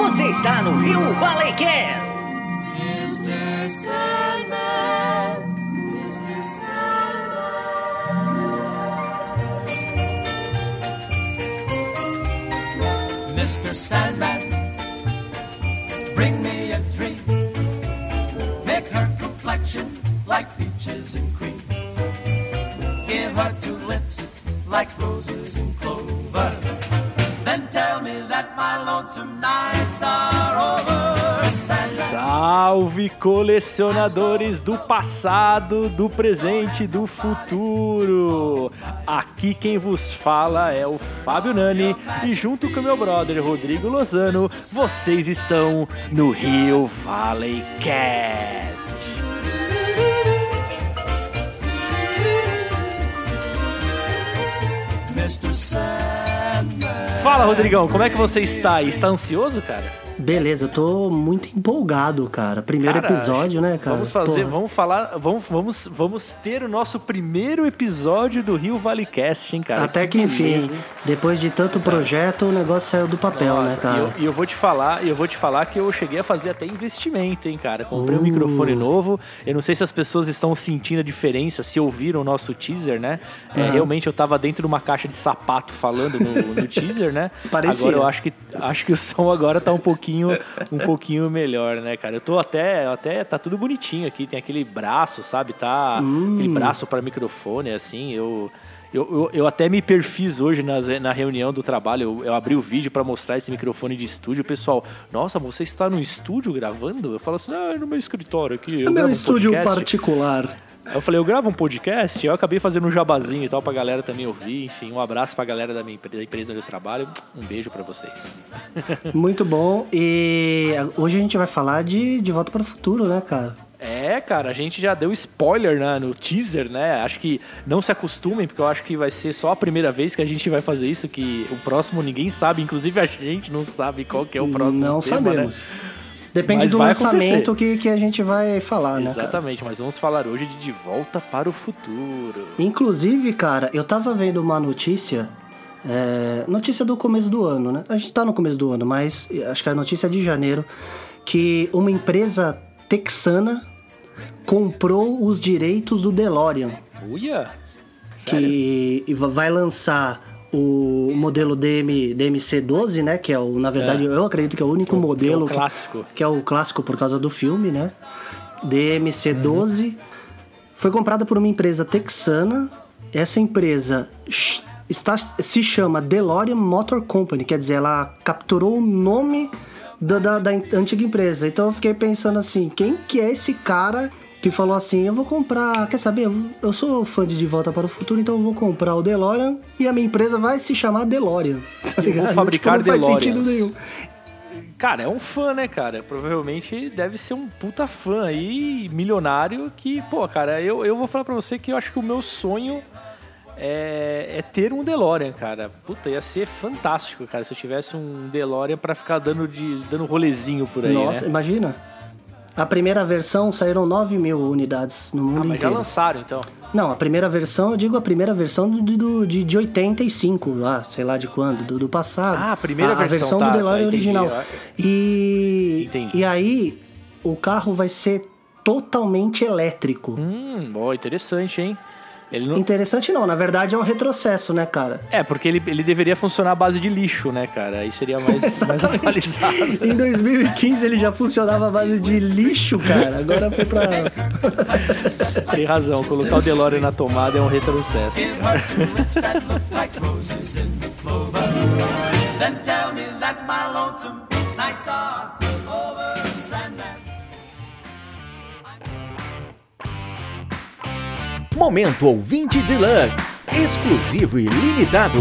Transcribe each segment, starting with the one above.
Você está no Rio Valley Cast. Mr. Sandman, Mr. Sandman. Mr. Sandman, bring me a dream. Make her complexion like peaches and cream. Give her two lips like roses and clover. Salve colecionadores do passado, do presente e do futuro! Aqui quem vos fala é o Fábio Nani e junto com meu brother Rodrigo Lozano, vocês estão no Rio Valley Cast. Mr. Sandman. Fala Rodrigão, como é que você está aí? Está ansioso, cara? Beleza, eu tô muito empolgado, cara. Primeiro Cara, episódio, né, cara? Vamos fazer, Porra. vamos falar, vamos, vamos, vamos ter o nosso primeiro episódio do Rio Valley Cast, hein, cara? Até que enfim, beleza, depois de tanto projeto, o negócio saiu do papel, né, Nossa, cara? E eu, eu vou te falar, eu vou te falar que eu cheguei a fazer até investimento, hein, cara. Comprei um Uh. microfone novo. Eu não sei se as pessoas estão sentindo a diferença, se ouviram o nosso teaser, né? É, Aham. realmente eu tava dentro de uma caixa de sapato falando no, no teaser, né? Parecia. Agora eu acho que acho que o som agora tá um pouquinho um pouquinho melhor, né, cara? Eu tô até até tá tudo bonitinho aqui, tem aquele braço, sabe? Tá Hum. aquele braço para microfone assim, eu eu, eu, eu até me perfiz hoje nas, na reunião do trabalho. Eu, eu abri o vídeo para mostrar esse microfone de estúdio. O pessoal, nossa, você está no estúdio gravando? Eu falo assim, ah, é no meu escritório aqui. É eu meu um estúdio podcast." particular. Eu falei, eu gravo um podcast, eu acabei fazendo um jabazinho e tal pra galera também ouvir. Enfim, um abraço pra galera da minha da empresa onde eu trabalho. Um beijo pra vocês. Muito bom. E hoje a gente vai falar de De Volta para o Futuro, né, cara? É, cara, a gente já deu spoiler né, no teaser, né? Acho que não se acostumem, porque eu acho que vai ser só a primeira vez que a gente vai fazer isso, que o próximo ninguém sabe, inclusive a gente não sabe qual que é o próximo Não tema, sabemos. né? Depende Mas do lançamento que, que a gente vai falar, né, cara? Exatamente, mas vamos falar hoje de De Volta para o Futuro. Inclusive, cara, eu tava vendo uma notícia. é, notícia do começo do ano, né? A gente tá no começo do ano, mas acho que a notícia é de janeiro. Que uma empresa texana comprou os direitos do DeLorean. Uia! Sério? Que va- vai lançar o modelo DM, DMC-12, né? Que é o, na verdade, eu acredito que é o único modelo. que é o clássico. Que é o clássico por causa do filme, né? DMC-12. Foi comprada por uma empresa texana. Essa empresa está, se chama DeLorean Motor Company, quer dizer, ela capturou o nome da, da- da antiga empresa. Então eu fiquei pensando assim, quem que é esse cara que falou assim, eu vou comprar, quer saber, eu, sou fã de De Volta para o Futuro, então eu vou comprar o DeLorean e a minha empresa vai se chamar DeLorean. Tá Eu vou ligado? fabricar não faz sentido DeLoreans. nenhum. Cara, é um fã, né, cara? Provavelmente deve ser um puta fã aí, milionário, que, pô, cara, eu, eu vou falar pra você que eu acho que o meu sonho é, é ter um DeLorean, cara. Puta, ia ser fantástico, cara, se eu tivesse um DeLorean pra ficar dando, de, dando rolezinho por aí, Nossa, né? imagina. A primeira versão saíram 9 mil unidades no mundo Ah, mas já inteiro. lançaram, então. Não, a primeira versão, eu digo a primeira versão do, do- de, de 85, lá, sei lá de quando, do, do passado. Ah, a primeira a, versão, versão tá, do DeLorean tá, entendi. original. E, Entendi. e aí, o carro vai ser totalmente elétrico. Hum, ó, interessante, hein? Ele não... Interessante não, na verdade é um retrocesso, né, cara? É, porque ele, ele deveria funcionar à base de lixo, né, cara? Aí seria mais, mais atualizado. Em 2015 ele já funcionava à base de lixo, cara. Agora foi pra. Tem razão, colocar o DeLorean na tomada é um retrocesso. Then tell me that my lonesome nights are over, Sandman. Momento Ouvinte Deluxe, exclusivo e limitado.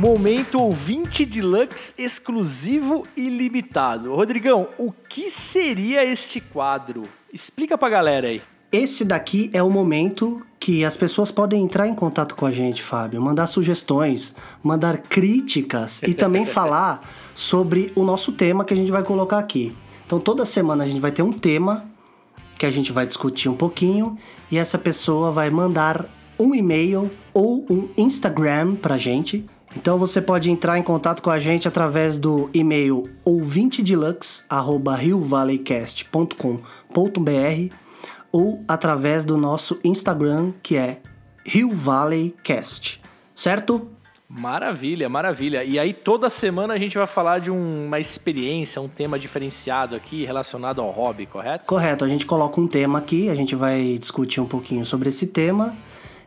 Momento ouvinte deluxe exclusivo e limitado. Rodrigão, o que seria este quadro? Explica pra galera aí. Esse daqui é o momento que as pessoas podem entrar em contato com a gente, Fábio, mandar sugestões, mandar críticas e também falar sobre o nosso tema que a gente vai colocar aqui. Então toda semana a gente vai ter um tema que a gente vai discutir um pouquinho e essa pessoa vai mandar um e-mail ou um Instagram pra gente. Então você pode entrar em contato com a gente através do e-mail ouvintedeluxe@riovalleycast.com.br ou através do nosso Instagram que é Rio certo? Maravilha, maravilha. E aí toda semana a gente vai falar de um- uma experiência, um tema diferenciado aqui relacionado ao hobby, correto? Correto, a gente coloca um tema aqui, a gente vai discutir um pouquinho sobre esse tema.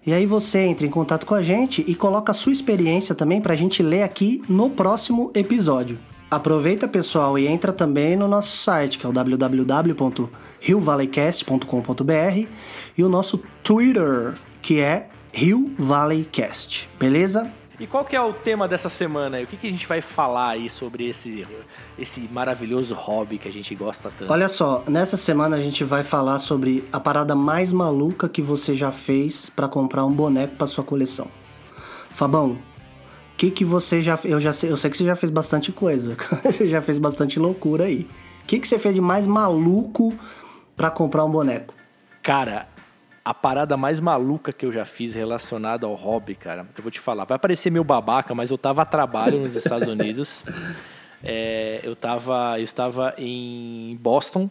E aí você entra em contato com a gente e coloca a sua experiência também pra gente ler aqui no próximo episódio. Aproveita, pessoal, e entra também no nosso site, que é o www.riovalleycast.com.br e o nosso Twitter, que é Rio Valley Cast. Beleza? E qual que é o tema dessa semana? aí? O que, que a gente vai falar aí sobre esse, esse maravilhoso hobby que a gente gosta tanto? Olha só, nessa semana a gente vai falar sobre a parada mais maluca que você já fez pra comprar um boneco pra sua coleção. Fabão, o que que você já eu já sei, eu sei que você já fez bastante coisa. você já fez bastante loucura aí. O que que você fez de mais maluco pra comprar um boneco? Cara, a parada mais maluca que eu já fiz relacionada ao hobby, cara, eu vou te falar. Vai parecer meio babaca, mas eu tava a trabalho nos Estados Unidos. É, eu, tava, eu estava em Boston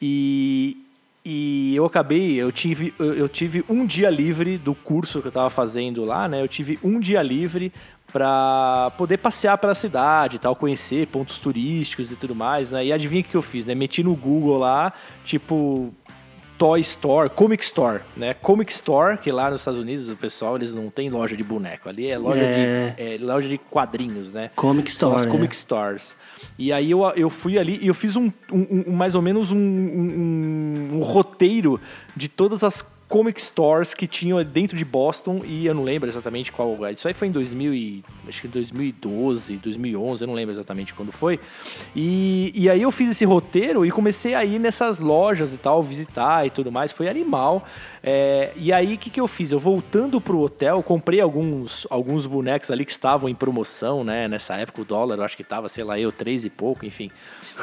e, e eu acabei, eu tive, eu, eu tive um dia livre do curso que eu estava fazendo lá, né? Eu tive um dia livre para poder passear pela cidade tal, conhecer pontos turísticos e tudo mais, né? E adivinha o que eu fiz, né? Meti no Google lá, tipo, Toy Store, Comic Store, né? Comic Store, que lá nos Estados Unidos o pessoal eles não tem loja de boneco, ali é loja, É. De, é loja de quadrinhos, né? Comic São as Store, Comic é. Stores. E aí eu, eu fui ali e eu fiz um, um- um- mais ou menos um- um roteiro de todas as Comic Stores que tinham dentro de Boston e eu não lembro exatamente qual lugar. Isso aí foi em 2000 e, acho que 2012, 2011, eu não lembro exatamente quando foi. E, e aí eu fiz esse roteiro e comecei a ir nessas lojas e tal, visitar e tudo mais. Foi animal. É, e aí o que, que eu fiz? Eu voltando pro hotel, comprei alguns, alguns bonecos ali que estavam em promoção, né? Nessa época o dólar, eu acho que tava, sei lá, eu, três e pouco, enfim.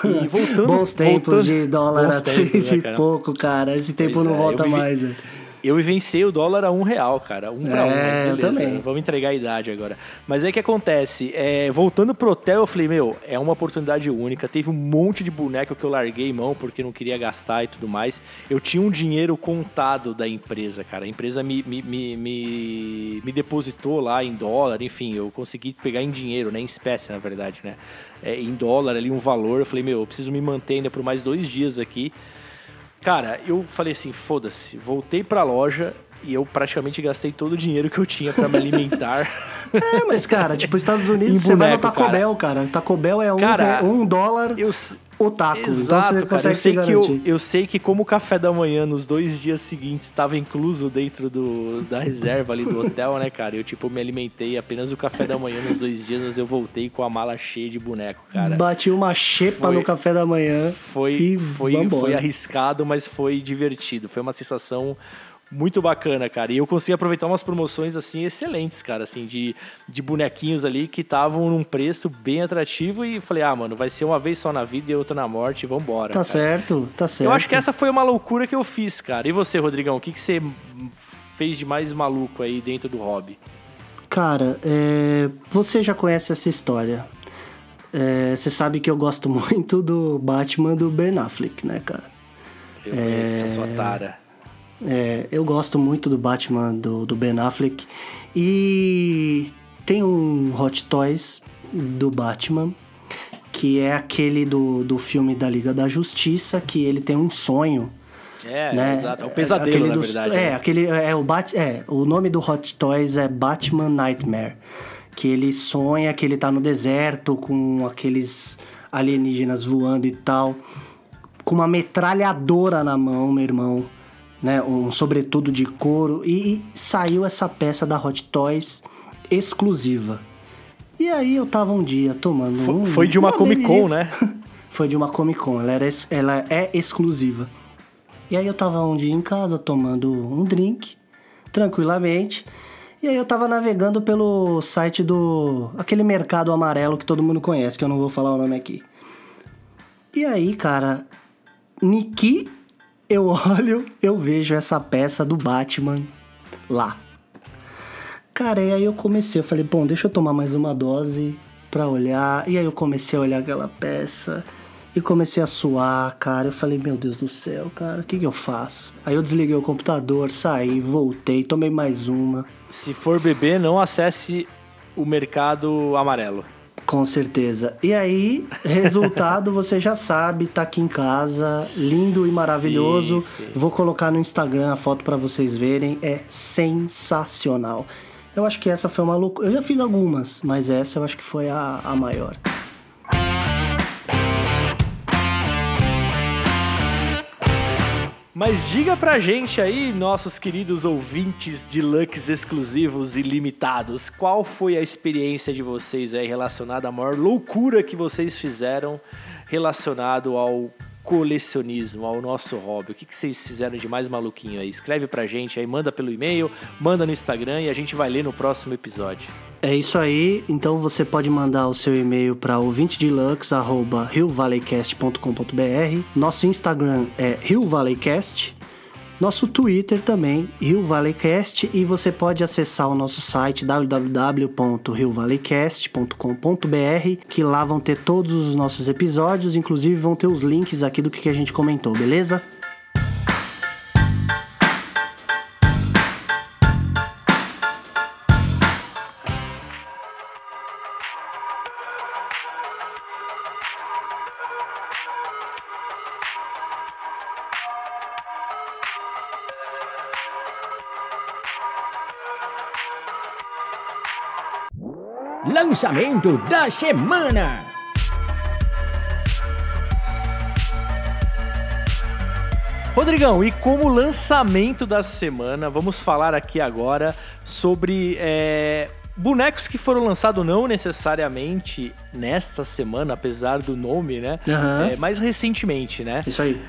E voltando, Bons tempos voltando- de dólar a tempos, três né, e pouco, cara. Esse tempo Pois não é, volta vivi- mais, velho. Eu vivenciei o dólar a um real, cara. Um pra um, É, mas eu beleza. também. Vamos entregar a idade agora. Mas aí o que acontece? É, voltando pro hotel, eu falei, meu, é uma oportunidade única. Teve um monte de boneco que eu larguei mão porque não queria gastar e tudo mais. Eu tinha um dinheiro contado da empresa, cara. A empresa me, me, me, me, me depositou lá em dólar, enfim, eu consegui pegar em dinheiro, né? Em espécie, na verdade, né? É, em dólar ali um valor. Eu falei, meu, eu preciso me manter ainda por mais dois dias aqui. Cara, eu falei assim, foda-se, voltei pra loja e eu praticamente gastei todo o dinheiro que eu tinha pra me alimentar. É, mas, cara, tipo, Estados Em Unidos, você vai no boneco, Taco cara. Bell, cara. Taco Bell é um, Cara, um dólar eu, o taco. então Exato, você cara. Eu sei, que eu, eu sei que como o café da manhã nos dois dias seguintes estava incluso dentro do, da reserva ali do hotel, né, cara? Eu, tipo, me alimentei apenas o café da manhã nos dois dias, mas eu voltei com a mala cheia de boneco, cara. Bati uma xepa Foi- no café da manhã. Foi, e foi, vambora. foi arriscado, mas foi divertido. Foi uma sensação muito bacana, cara. E eu consegui aproveitar umas promoções assim excelentes, cara, assim de, de bonequinhos ali que estavam num preço bem atrativo e falei: "Ah, mano, vai ser uma vez só na vida e outra na morte, vambora". Tá cara. certo, tá certo. Eu acho que essa foi uma loucura que eu fiz, cara. E você, Rodrigão, o que que você fez de mais maluco aí dentro do hobby? Cara, é, você já conhece essa história. É, você sabe que eu gosto muito do Batman do Ben Affleck, né, cara? Eu conheço essa sua tara. É, eu gosto muito do Batman do, do Ben Affleck. E tem um Hot Toys do Batman, que é aquele do, do filme da Liga da Justiça, que ele tem um sonho. É, né? exato. É um pesadelo, Aquele na dos- verdade. É, né? aquele é o Bat, é, o nome do Hot Toys é Batman Nightmare, que ele sonha que ele tá no deserto com aqueles alienígenas voando e tal, com uma metralhadora na mão, meu irmão, né, um sobretudo de couro e, e saiu essa peça da Hot Toys exclusiva. E aí eu tava um dia tomando Fo- um, Foi de uma Comic Con, né? Foi de uma Comic Con, ela, era, ela é exclusiva. E aí eu tava um dia em casa tomando um drink, tranquilamente. E aí eu tava navegando pelo site do. aquele mercado amarelo que todo mundo conhece, que eu não vou falar o nome aqui. E aí, cara, Niki, eu olho, eu vejo essa peça do Batman lá. Cara, e aí eu comecei, eu falei, bom, deixa eu tomar mais uma dose pra olhar. E aí eu comecei a olhar aquela peça e comecei a suar, cara. Eu falei, meu Deus do céu, cara, o que, que eu faço? Aí eu desliguei o computador, saí, voltei, tomei mais uma. Se for beber, não acesse o mercado amarelo. Com certeza. E aí, resultado, você já sabe, tá aqui em casa, lindo e maravilhoso. sim. Vou colocar no Instagram a foto pra vocês verem, é sensacional. Eu acho que essa foi uma loucura. Eu já fiz algumas, mas essa eu acho que foi a, a maior. Mas diga pra gente aí, nossos queridos ouvintes de Lux exclusivos e limitados, qual foi a experiência de vocês aí relacionada à maior loucura que vocês fizeram relacionado ao colecionismo, ao nosso hobby? O que, que vocês fizeram de mais maluquinho aí? Escreve pra gente aí, manda pelo e-mail, manda no Instagram e a gente vai ler no próximo episódio. É isso aí, então você pode mandar o seu e-mail para ouvintedeluxe@riovalleycast.com.br. Nosso Instagram é Rio Valleycast. Nosso Twitter também, Rio Valleycast, e você pode acessar o nosso site www.riovalleycast.com.br, que lá vão ter todos os nossos episódios, inclusive vão ter os links aqui do que a gente comentou, beleza? Lançamento da semana. Rodrigão, e como lançamento da semana, vamos falar aqui agora sobre é, bonecos que foram lançados não necessariamente nesta semana, apesar do nome, né? Aham. É, mais recentemente, né? Isso aí.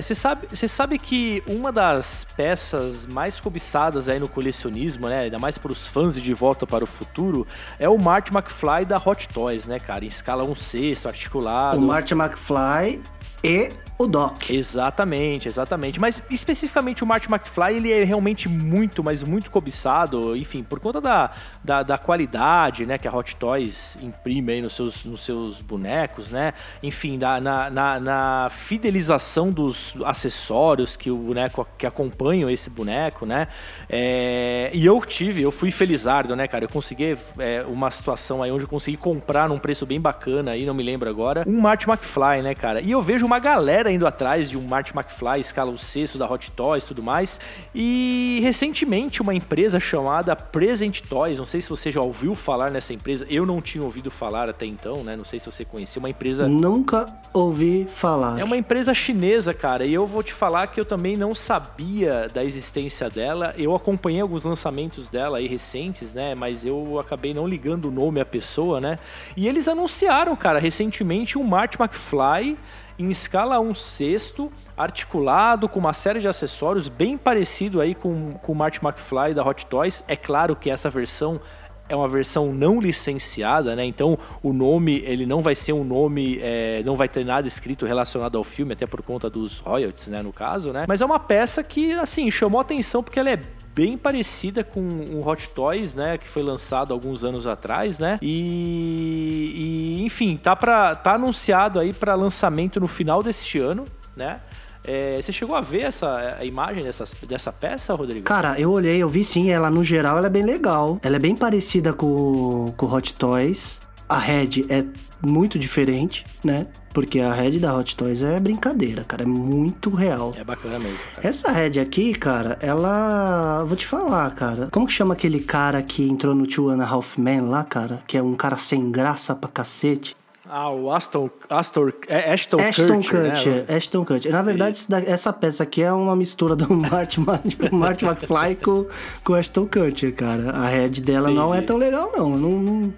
Você sabe, você sabe que uma das peças mais cobiçadas aí no colecionismo, né? Ainda mais para os fãs de De Volta para o Futuro, é o Marty McFly da Hot Toys, né, cara? Em escala 1 sexto, articulado. O Marty McFly e o Doc. Exatamente, exatamente. Mas especificamente o Marty McFly, ele é realmente muito, mas muito cobiçado, enfim, por conta da, da, da qualidade, né, que a Hot Toys imprime aí nos seus, nos seus bonecos, né? Enfim, da, na, na, na fidelização dos acessórios que o boneco que acompanham esse boneco, né? É, e eu tive, eu fui felizardo, né, cara? Eu consegui é, uma situação aí onde eu consegui comprar num preço bem bacana aí, não me lembro agora, um Marty McFly, né, cara? E eu vejo uma galera indo atrás de um Marty McFly, escala o sexto da Hot Toys e tudo mais. E recentemente uma empresa chamada Present Toys, não sei se você já ouviu falar nessa empresa, eu não tinha ouvido falar até então, né? Não sei se você conhecia, uma empresa Nunca ouvi falar. é uma empresa chinesa, cara, e eu vou te falar que eu também não sabia da existência dela. Eu acompanhei alguns lançamentos dela aí recentes, né? Mas eu acabei não ligando o nome à pessoa, né? E eles anunciaram, cara, recentemente um Marty McFly em escala 1 sexto, articulado, com uma série de acessórios, bem parecido aí com, com o Marty McFly da Hot Toys. É claro que essa versão é uma versão não licenciada, né? Então o nome ele não vai ser um nome, é, não vai ter nada escrito relacionado ao filme, até por conta dos royalties, né? No caso, né? Mas é uma peça que assim chamou atenção porque ela é bem parecida com o Hot Toys, né, que foi lançado alguns anos atrás, né? E, e, enfim, tá para tá anunciado aí para lançamento no final deste ano, né? É, você chegou a ver essa a imagem dessas, dessa peça, Rodrigo? Cara, eu olhei, eu vi sim, ela no geral ela é bem legal. Ela é bem parecida com com Hot Toys. A Red é muito diferente, né? Porque a Red da Hot Toys é brincadeira, cara, é muito real. É bacana mesmo. cara. Essa Red aqui, cara, ela. Vou te falar, cara. Como que chama aquele cara que entrou no Two and a Half Men lá, cara? Que é um cara sem graça pra cacete. Ah, o Aston, Astor, é Ashton, Ashton Kutcher, Kutcher. né? Ashton Kutcher. Na verdade, essa peça aqui é uma mistura do Marty, Marty McFly com, com o Ashton Kutcher, cara. A Red dela não é tão legal, não. Não, não,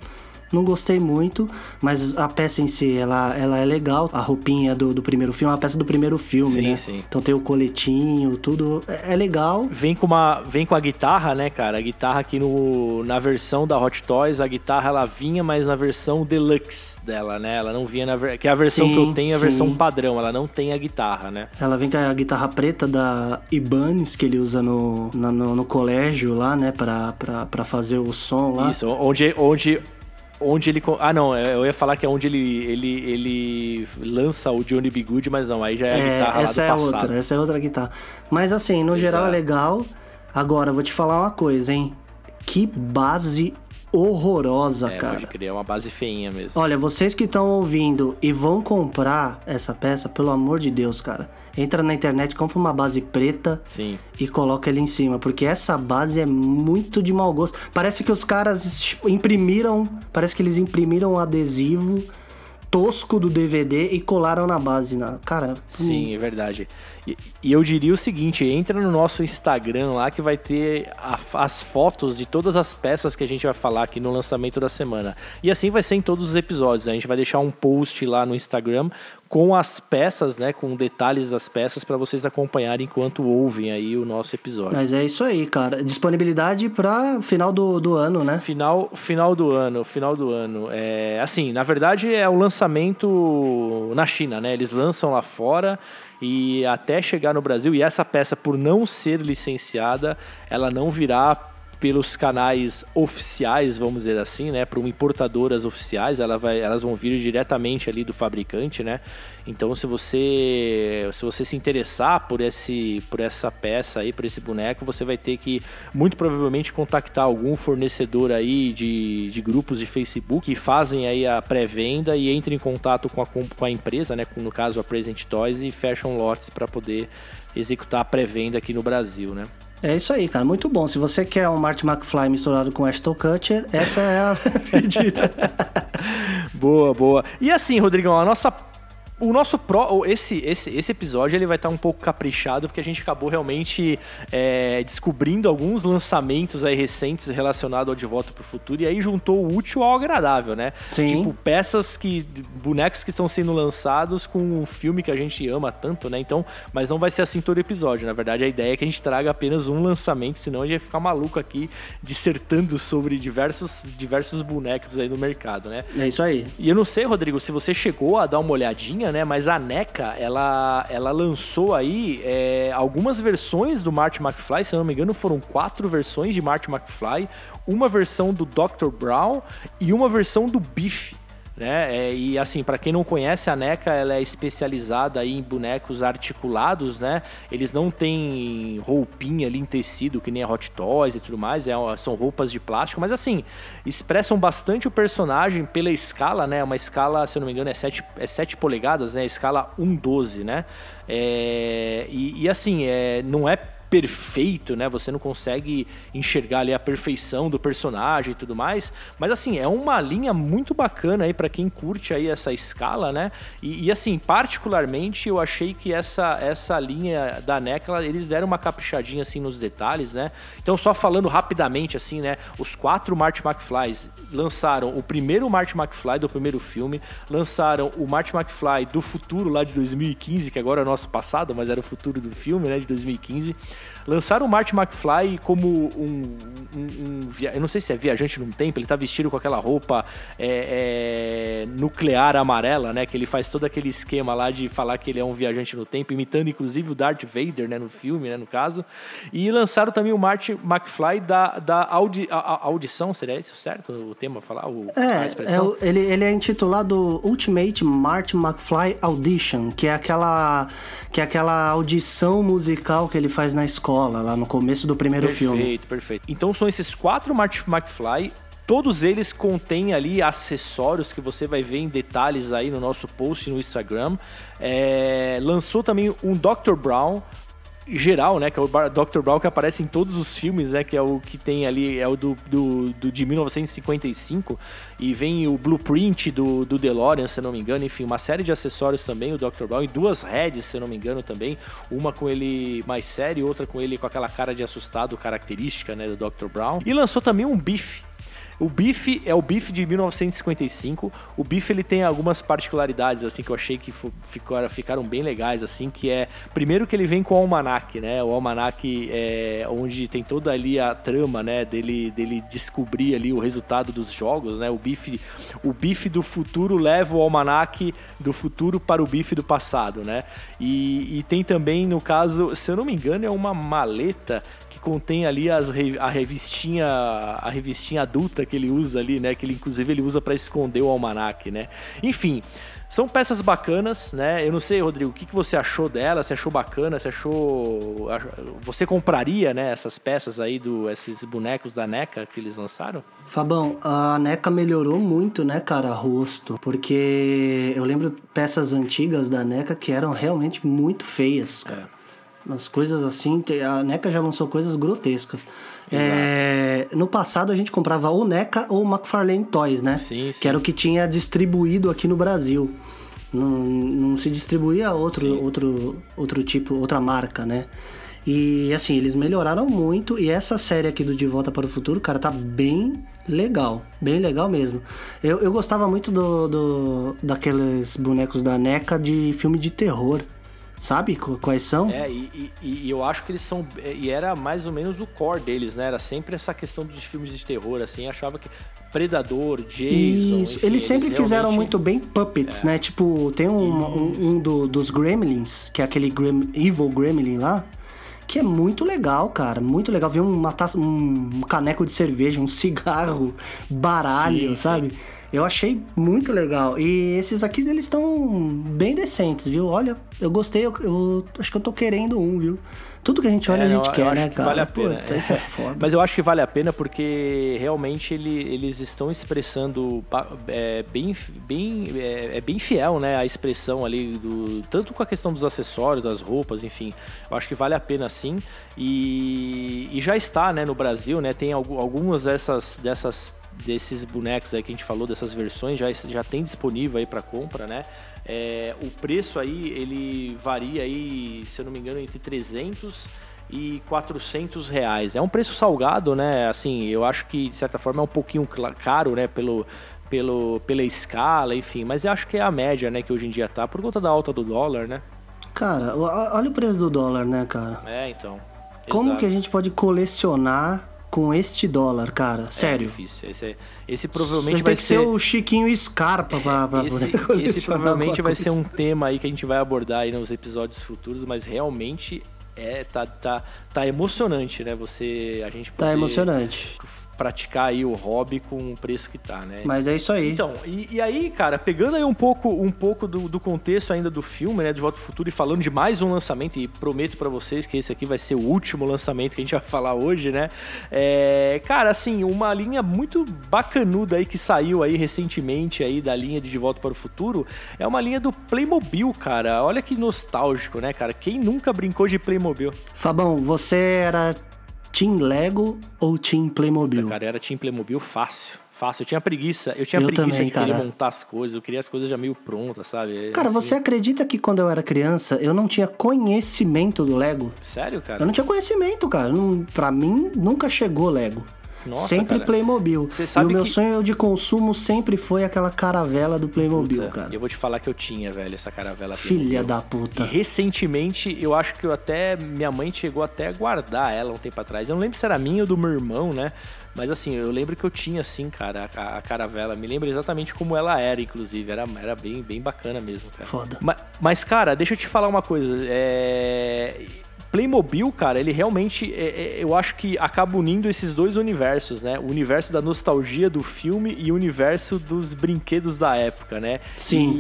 Não gostei muito, mas a peça em si, ela, ela é legal. A roupinha do, do primeiro filme é uma peça do primeiro filme, Sim, né? sim. Então tem o coletinho, tudo. É, é legal. Vem com uma, vem com a guitarra, né, cara? A guitarra aqui no, na versão da Hot Toys, a guitarra ela vinha, mas na versão deluxe dela, né? Ela não vinha na que é a versão Sim, que eu tenho, é a versão padrão, ela não tem a guitarra, né? Ela vem com a guitarra preta da Ibanez, que ele usa no, no, no colégio lá, né? Pra, pra, pra fazer o som lá. Isso, onde onde onde ele Ah, não, eu ia falar que é onde ele ele ele lança o Johnny B. Good, mas não, aí já é a É, guitarra essa lá é do passado. outra, essa é outra guitarra. Mas assim, no geral é Exato. legal. Agora, vou te falar uma coisa, hein? Que base horrorosa, É, cara. pode crer, é uma base feinha mesmo. Olha, vocês que estão ouvindo e vão comprar essa peça, pelo amor de Deus, cara. Entra na internet, compra uma base preta Sim. e coloca ele em cima, porque essa base é muito de mau gosto. Parece que os caras imprimiram, parece que eles imprimiram um adesivo tosco do DVD e colaram na base, na cara. Sim, é verdade. E, e eu diria o seguinte: entra no nosso Instagram lá que vai ter a- as fotos de todas as peças que a gente vai falar aqui no lançamento da semana. E assim vai ser em todos os episódios. A gente vai deixar um post lá no Instagram com as peças, né? Com detalhes das peças para vocês acompanharem enquanto ouvem aí o nosso episódio. Mas é isso aí, cara. Disponibilidade pra final do, do ano, né? Final, final do ano, final do ano. É, assim, na verdade é o lançamento na China, né? Eles lançam lá fora e até chegar no Brasil. E essa peça, por não ser licenciada, ela não virá pelos canais oficiais, vamos dizer assim, né, para importadoras oficiais, ela vai, elas vão vir diretamente ali do fabricante, né? Então, se você se você se interessar por esse por essa peça aí, por esse boneco, você vai ter que muito provavelmente contactar algum fornecedor aí de, de grupos de Facebook que fazem aí a pré-venda e entre em contato com a, com a empresa, né, com, no caso a Present Toys e fecham lotes para poder executar a pré-venda aqui no Brasil, né? É isso aí, cara. Muito bom. Se você quer um Marty McFly misturado com Ashton Kutcher, essa é a pedida. Boa, boa. E assim, Rodrigão, a nossa o nosso pro, esse, esse, esse episódio ele vai estar um pouco caprichado porque a gente acabou realmente é, descobrindo alguns lançamentos aí recentes relacionados ao De Volta para o Futuro e aí juntou o útil ao agradável, né? Sim. Tipo peças que bonecos que estão sendo lançados com um filme que a gente ama tanto, né? Então, mas não vai ser assim todo episódio. Na verdade, a ideia é que a gente traga apenas um lançamento, senão a gente vai ficar maluco aqui dissertando sobre diversos diversos bonecos aí no mercado, né? É isso aí. E eu não sei, Rodrigo, se você chegou a dar uma olhadinha, né? Mas a NECA, ela, ela lançou aí é, algumas versões do Marty McFly, se eu não me engano, foram quatro versões de Marty McFly, uma versão do Dr. Brown e uma versão do Biff. Né? É, e assim, para quem não conhece, a NECA ela é especializada em bonecos articulados, né? Eles não têm roupinha ali em tecido, que nem a Hot Toys e tudo mais, é, são roupas de plástico, mas assim, expressam bastante o personagem pela escala, né? Uma escala, se eu não me engano, é 7, é 7 polegadas, né? Escala 1,12, né? É, e, e assim, é, não é perfeito, né? Você não consegue enxergar ali a perfeição do personagem e tudo mais, mas assim, é uma linha muito bacana aí para quem curte aí essa escala, né? E, e, assim, particularmente eu achei que essa essa linha da NECA, ela- eles deram uma caprichadinha assim nos detalhes, né? Então só falando rapidamente assim, né, os quatro Marty McFlys lançaram o primeiro Marty McFly do primeiro filme, lançaram o Marty McFly do futuro lá de 2015, que agora é nosso passado, mas era o futuro do filme, né, de 2015. Lançaram o Marty McFly como um, um- um via- eu não sei se é viajante no tempo, ele tá vestido com aquela roupa é, é, nuclear amarela, né, que ele faz todo aquele esquema lá de falar que ele é um viajante no tempo, imitando inclusive o Darth Vader, né, no filme, né, no caso. E lançaram também o Marty McFly da, da audi, a- a- audição, seria esse o certo o tema falar? O, É, é o- ele, ele é intitulado Ultimate Marty McFly Audition, que é aquela que é aquela audição musical que ele faz na escola, lá no começo do primeiro Perfeito, filme. perfeito. Então são esses quatro Marty McFly. Todos eles contêm ali acessórios que você vai ver em detalhes aí no nosso post no Instagram. É, lançou também um Dr. Brown geral, né? Que é o Dr. Brown que aparece em todos os filmes, né? Que é o que tem ali, é o do, do, do- de 1955. E vem o blueprint do, do DeLorean, se não me engano. Enfim, uma série de acessórios também, o Dr. Brown. E duas heads, se não me engano, também. Uma com ele mais sério outra com ele com aquela cara de assustado característica, né? Do Dr. Brown. E lançou também um bife. O Biff é o Biff de 1955. O Biff ele tem algumas particularidades assim que eu achei que ficaram, ficaram bem legais assim, que é primeiro que ele vem com o almanac, né? O almanac é onde tem toda ali a trama, né, dele dele descobrir ali o resultado dos jogos, né? O Biff o Biff do futuro leva o almanac do futuro para o Biff do passado, né? E, e tem também no caso, se eu não me engano, é uma maleta que contém ali as a revistinha a revistinha adulta que ele usa ali, né? Que ele inclusive ele usa para esconder o almanac, né? Enfim, são peças bacanas, né? Eu não sei, Rodrigo, o que, que você achou dela? Você achou bacana? Você achou ach- você compraria, né? Essas peças aí do esses bonecos da NECA que eles lançaram? Fabão, a NECA melhorou muito, né, cara, rosto. Porque eu lembro peças antigas da NECA que eram realmente muito feias, cara. Umas coisas assim, a NECA já lançou coisas grotescas. É, no passado a gente comprava ou NECA ou McFarlane Toys, né? Sim, sim. Que era o que tinha distribuído aqui no Brasil. Não, não se distribuía outro, outro, outro tipo, outra marca, né? E assim, eles melhoraram muito. E essa série aqui do De Volta para o Futuro, cara, tá bem legal. Bem legal mesmo. Eu, eu gostava muito do, do, daqueles bonecos da NECA de filme de terror. Sabe qu- quais são? É, e, e- e eu acho que eles são. E era mais ou menos o core deles, né? Era sempre essa questão de filmes de terror, assim. Achava que Predador, Jason. Isso, enfim, eles sempre fizeram realmente- É. muito bem puppets, né? Tipo, tem um, um, um do- dos Gremlins, que é aquele Grem- Evil Gremlin lá, que é muito legal, cara. Muito legal. Ver uma taça, um caneco de cerveja, um cigarro, baralho, Sim, sim. Eu achei muito legal. E esses aqui, eles estão bem decentes, viu? Olha, eu gostei, eu, eu acho que eu tô querendo um, viu? Tudo que a gente olha, É, a gente eu quer, né, que cara? Vale a pena. Puta, isso é foda. Mas eu acho que vale a pena porque realmente ele- eles estão expressando é, bem, bem, é, é bem fiel, né? A expressão ali do tanto com a questão dos acessórios, das roupas, enfim. Eu acho que vale a pena sim. E, e já está, né, no Brasil, né? Tem algu- algumas dessas dessas desses bonecos aí que a gente falou, dessas versões, já, já tem disponível aí para compra, né? É, o preço aí, ele varia aí, se eu não me engano, entre 300 e 400 reais. É um preço salgado, né? Assim, eu acho que, de certa forma, é um pouquinho caro, né? Pelo, pelo, pela escala, enfim. Mas eu acho que é a média, né? Que hoje em dia tá, por conta da alta do dólar, né? Cara, olha o preço do dólar, né, cara? É, então. Como Exato. que a gente pode colecionar com este dólar, cara? É Sério. difícil. Esse, é- esse Você provavelmente tem vai que ser... ser o Chiquinho Scarpa pra, pra esse, poder esse provavelmente vai ser um tema aí que a gente vai abordar aí nos episódios futuros, mas realmente é tá, tá, tá emocionante, né? Você a gente Tá poder emocionante. Praticar aí o hobby com o preço que tá, né? Mas é isso aí. Então, e, e aí, cara, pegando aí um pouco, um pouco do, do contexto ainda do filme, né, de Volta ao Futuro, e falando de mais um lançamento, e prometo pra vocês que esse aqui vai ser o último lançamento que a gente vai falar hoje, né? É, cara, assim, uma linha muito bacanuda aí que saiu aí recentemente aí da linha de De Volta para o Futuro, é uma linha do Playmobil, cara. Olha que nostálgico, né, cara? Quem nunca brincou de Playmobil? Fabão, você era Team Lego ou Team Playmobil? Cara, era Team Playmobil fácil. Fácil. Eu tinha preguiça. Eu tinha Eu preguiça também, de querer cara. montar as coisas. Eu queria as coisas já meio prontas, sabe? Cara, Assim, você acredita que quando eu era criança eu não tinha conhecimento do Lego? Sério, cara? Eu não tinha conhecimento, cara. Não, pra mim, nunca chegou Lego. Nossa, sempre cara. Playmobil. Você E sabe o meu que- sonho de consumo sempre foi aquela caravela do Playmobil, Puta, cara. Eu vou te falar que eu tinha, velho, essa caravela Filha Playmobil. da E puta. recentemente, eu acho que eu até. Minha mãe chegou até a guardar ela um tempo atrás. Eu não lembro se era minha ou do meu irmão, né? Mas assim, eu lembro que eu tinha, assim, cara, a, a caravela. Me lembro exatamente como ela era, inclusive. Era, era bem, bem bacana mesmo, cara. Foda. Ma- Mas, cara, deixa eu te falar uma coisa. É... Playmobil, cara, ele realmente, é- é- eu acho que acaba unindo esses dois universos, né? O universo da nostalgia do filme e o universo dos brinquedos da época, né? Sim.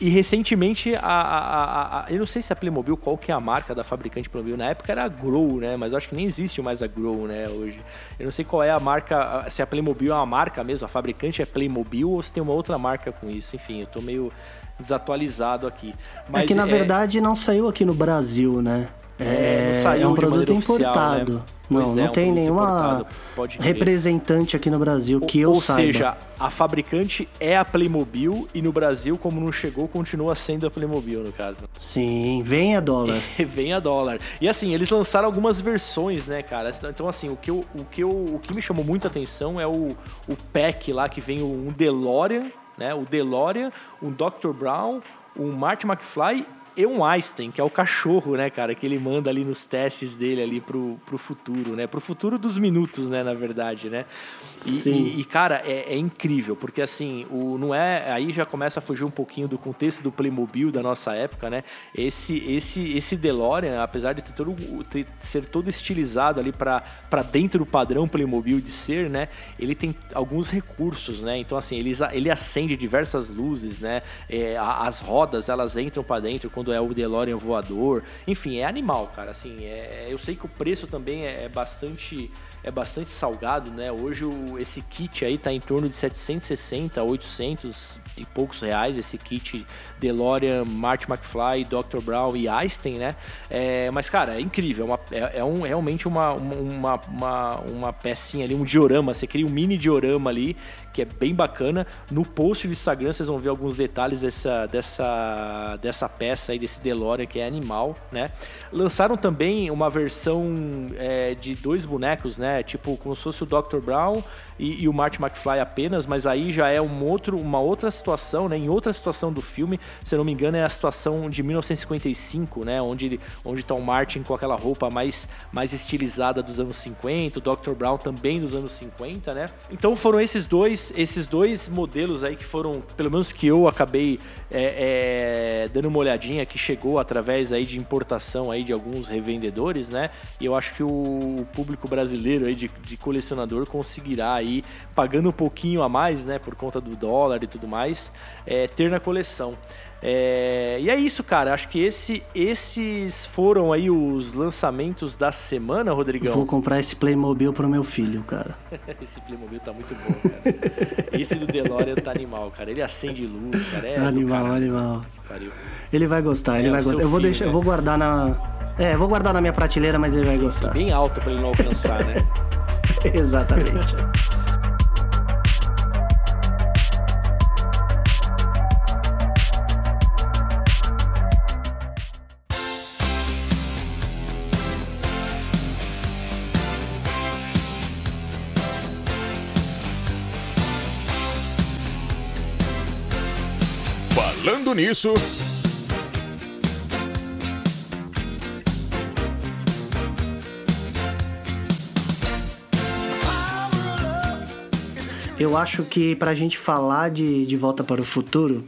E, e recentemente, a, a- a- eu não sei se a Playmobil, qual que é a marca da fabricante Playmobil, na época era a Grow, né? Mas eu acho que nem existe mais a Grow, né, hoje. Eu não sei qual é a marca, se a Playmobil é uma marca mesmo, a fabricante é Playmobil ou se tem uma outra marca com isso. Enfim, eu tô meio desatualizado aqui. é que na é- verdade não saiu aqui no Brasil, né? É, não saiu é um produto maneira oficial, importado. né? Não, é, não é um tem produto nenhuma importado, representante aqui no Brasil que eu Ou saiba. seja, a fabricante é a Playmobil e no Brasil, como não chegou, continua sendo a Playmobil, no caso. Sim, venha dólar. Vem a dólar. E assim, eles lançaram algumas versões, né, cara? Então, assim, o que, eu, o que, eu, o que me chamou muito a atenção é o, o pack lá que vem um DeLorean, né? O DeLorean, um Dr. Brown, um Marty McFly e um Einstein, que é o cachorro, né, cara, que ele manda ali nos testes dele ali pro, pro futuro, né? Pro futuro dos minutos, né, na verdade, né? E, Sim. e- e, cara, é, é incrível, porque assim, o, não é. Aí já começa a fugir um pouquinho do contexto do Playmobil da nossa época, né? Esse, esse, esse DeLorean, apesar de ter todo, ter- ser todo estilizado ali para dentro do padrão Playmobil de ser, né? Ele tem alguns recursos, né? Então, assim, ele, ele acende diversas luzes, né? É, as rodas, elas entram para dentro quando é o DeLorean voador. Enfim, é animal, cara. Assim, é, eu sei que o preço também é, é bastante é bastante salgado, né? Hoje o- esse kit aí tá em torno de 760, 800 e poucos reais, esse kit DeLorean, Marty McFly, Dr. Brown e Einstein, né? É, mas, cara, é incrível, é, uma- é- é um, realmente uma, uma, uma, uma pecinha ali, um diorama, você cria um mini diorama ali, que é bem bacana. No post do Instagram vocês vão ver alguns detalhes dessa, dessa, dessa peça aí, desse DeLorean, que é animal, né? Lançaram também uma versão é, de dois bonecos, né? Tipo, como se fosse o Dr. Brown e, e o Marty McFly apenas, mas aí já é um outro, uma outra situação, né? Em outra situação do filme, se não me engano, é a situação de 1955, né? Onde, onde tá o Martin com aquela roupa mais, mais estilizada dos anos 50, o Dr. Brown também dos anos 50, né? Então foram esses dois, esses dois modelos aí que foram, pelo menos que eu acabei é, é, dando uma olhadinha, que chegou através aí de importação aí de alguns revendedores, né? E eu acho que o público brasileiro aí de, de colecionador conseguirá aí, pagando um pouquinho a mais, né? Por conta do dólar e tudo mais, é, ter na coleção. É, e é isso, cara. Acho que esse, esses foram aí os lançamentos da semana, Rodrigão. Vou comprar esse Playmobil pro meu filho, cara. Esse Playmobil tá muito bom, cara. Esse do DeLorean tá animal, cara. Ele acende luz, cara. É animal, caralho. animal. Ele vai gostar, ele É, vai gostar. Eu vou deixar, né? eu vou guardar na. É, vou guardar na minha prateleira, mas ele vai gostar. Bem alto pra ele não alcançar, né? Exatamente. Falando nisso, Eu acho que pra gente falar de, de Volta para o Futuro,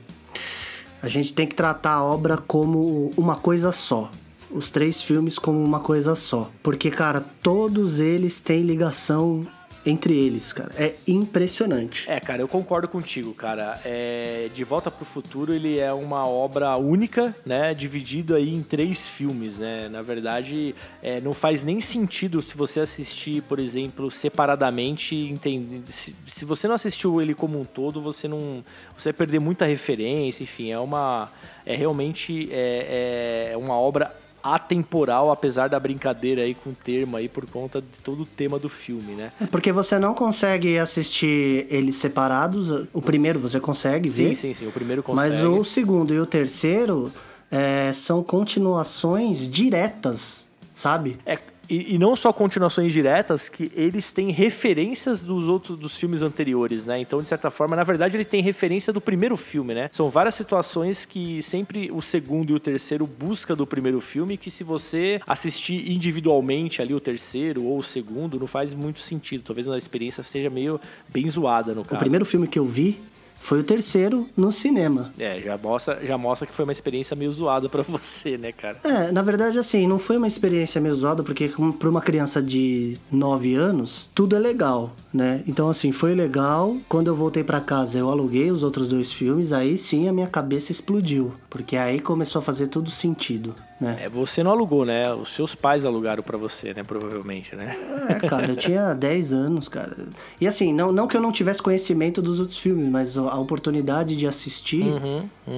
a gente tem que tratar a obra como uma coisa só. Os três filmes como uma coisa só. Porque, cara, todos eles têm ligação entre eles, cara. É impressionante. É, cara, eu concordo contigo, cara. É, de Volta pro Futuro, ele é uma obra única, né? Dividido aí em três filmes, né? Na verdade, é, não faz nem sentido se você assistir, por exemplo, separadamente. Entende? Se, se você não assistiu ele como um todo, você não. Você vai perder muita referência, enfim, é uma. É realmente é, é uma obra atemporal, apesar da brincadeira aí com o termo aí, por conta de todo o tema do filme, né? É porque você não consegue assistir eles separados. O primeiro você consegue Sim, ver. sim, sim. O primeiro consegue. Mas o segundo e o terceiro é, são continuações diretas, sabe? É, e, e não só continuações diretas, que eles têm referências dos outros dos filmes anteriores, né? Então, de certa forma, na verdade, ele tem referência do primeiro filme, né? São várias situações que sempre o segundo e o terceiro busca do primeiro filme, que se você assistir individualmente ali o terceiro ou o segundo, não faz muito sentido. Talvez a experiência seja meio bem zoada no caso. O primeiro filme que eu vi foi o terceiro no cinema. É, já mostra, já mostra que foi uma experiência meio zoada pra você, né, cara? É, na verdade, assim, não foi uma experiência meio zoada, porque para uma criança de 9 anos, tudo é legal, né? Então, assim, foi legal. Quando eu voltei para casa, eu aluguei os outros dois filmes, aí sim a minha cabeça explodiu, porque aí começou a fazer tudo sentido. Né? É, você não alugou, né? Os seus pais alugaram pra você, né? Provavelmente, né? É, cara, eu tinha 10 anos, cara. E assim, não, não que eu não tivesse conhecimento dos outros filmes, mas a oportunidade de assistir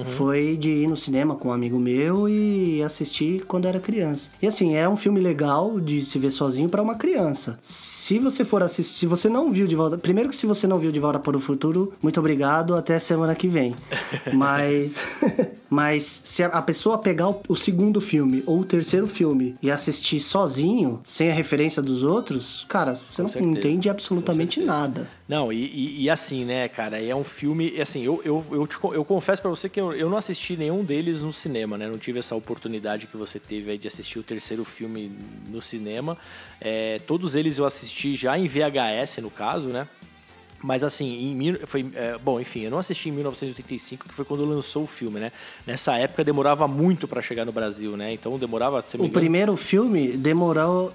foi de ir no cinema com um amigo meu e assistir quando era criança. E assim, é um filme legal de se ver sozinho pra uma criança. Se você for assistir, se você não viu de volta, primeiro que se você não viu de volta para o futuro, muito obrigado, até semana que vem. Mas mas se a pessoa pegar o, segundo filme ou o terceiro filme e assistir sozinho, sem a referência dos outros, cara, você não certeza. entende absolutamente Com nada. Não, e, e- e assim, né, cara, é um filme. Assim, eu, eu, eu, te eu confesso pra você que eu, eu não assisti nenhum deles no cinema, né? Não tive essa oportunidade que você teve aí de assistir o terceiro filme no cinema. É, todos eles eu assisti já em VHS, no caso, né? Mas assim, em, foi, é, bom, enfim, eu não assisti em 1985, que foi quando lançou o filme, né? Nessa época demorava muito pra chegar no Brasil, né? Então demorava, O engano, primeiro filme demorou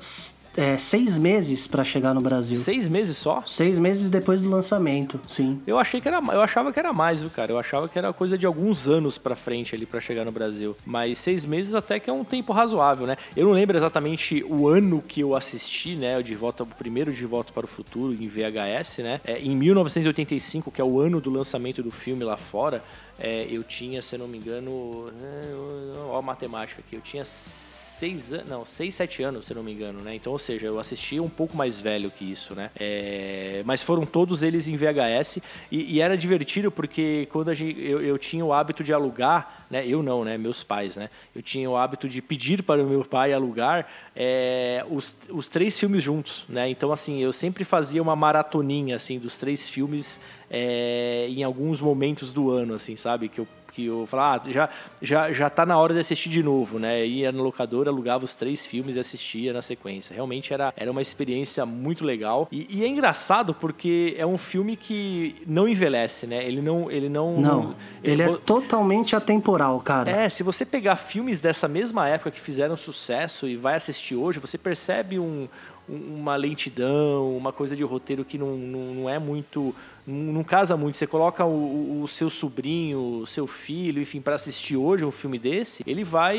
é, seis meses pra chegar no Brasil. seis meses só. Seis meses depois do lançamento, sim. Eu achei que era, eu achava que era mais, viu, cara? Eu achava que era coisa de alguns anos pra frente ali pra chegar no Brasil. Mas seis meses até que é um tempo razoável, né? Eu não lembro exatamente o ano que eu assisti, né? O de volta, o primeiro de volta para o futuro em VHS, né? É, em 1985, que é o ano do lançamento do filme lá fora, é, eu tinha, se eu não me engano, é, ó a matemática aqui, eu tinha seis anos, não, seis, sete anos, se não me engano, né? Então, ou seja, eu assisti um pouco mais velho que isso, né? É, mas foram todos eles em VHS e, e era divertido porque quando a gente, eu, eu tinha o hábito de alugar, né? Eu não, né? Meus pais, né? Eu tinha o hábito de pedir para o meu pai alugar é, os, os três filmes juntos, né? Então, assim, eu sempre fazia uma maratoninha, assim, dos três filmes é, em alguns momentos do ano, assim, sabe? Que eu que eu falava, ah, já, já, já tá na hora de assistir de novo, né? Ia na locadora, alugava os três filmes e assistia na sequência. Realmente era, era uma experiência muito legal. E, e é engraçado porque é um filme que não envelhece, né? Ele não. Ele não, Não, ele é vo- totalmente atemporal, cara. é, se você pegar filmes dessa mesma época que fizeram sucesso e vai assistir hoje, você percebe um- uma lentidão, uma coisa de roteiro que não, não, não é muito. Não, não casa muito. Você coloca o, o- seu sobrinho, o seu filho, enfim, para assistir hoje um filme desse, ele vai.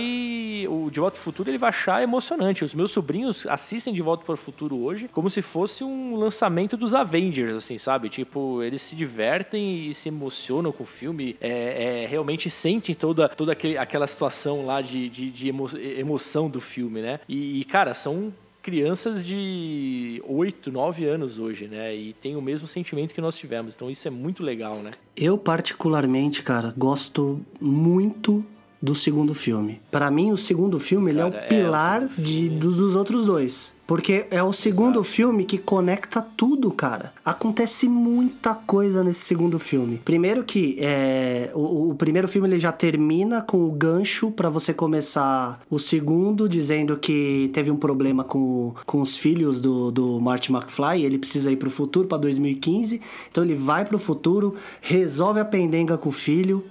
O De Volta para o Futuro ele vai achar emocionante. Os meus sobrinhos assistem De Volta para o Futuro hoje como se fosse um lançamento dos Avengers, assim, sabe? Tipo, eles se divertem e se emocionam com o filme, é, é, realmente sentem toda, toda aquele, aquela situação lá de, de, de emo- emoção do filme, né? E, e, cara, são crianças de 8, 9 anos hoje, né? E tem o mesmo sentimento que nós tivemos. Então isso é muito legal, né? Eu, particularmente, cara, gosto muito do segundo filme. Pra mim, o segundo filme ele é Cara, o é, pilar o- de, dos, dos outros dois. Porque é o segundo filme que conecta tudo, cara. Acontece muita coisa nesse segundo filme. Primeiro que é, o, o primeiro filme ele já termina com o gancho pra você começar o segundo, dizendo que teve um problema com, com os filhos do, do Marty McFly. Ele precisa ir pro futuro, pra 2015. Então ele vai pro futuro, resolve a pendenga com o filho.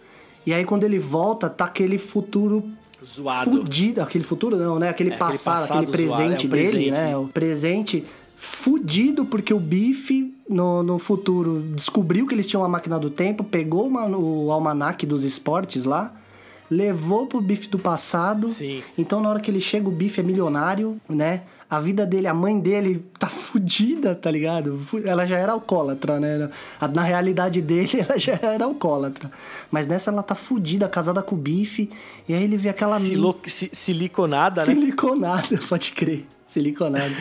E aí quando ele volta, tá aquele futuro Zoado. fudido. Aquele futuro não, né? Aquele É, aquele passado, passado aquele presente é, o dele, presente. né? O presente fudido porque o Biff no, no futuro descobriu que eles tinham uma máquina do tempo, pegou uma- o almanaque dos esportes lá, levou pro Biff do passado. Sim. Então na hora que ele chega, o Biff é milionário, né? A vida dele, a mãe dele tá fudida, tá ligado? Ela já era alcoólatra, né? Na realidade dele, ela já era alcoólatra. Mas nessa ela tá fudida, casada com o Biff. E aí ele vê aquela Silo- si- siliconada, né? Siliconada, pode crer. Siliconada.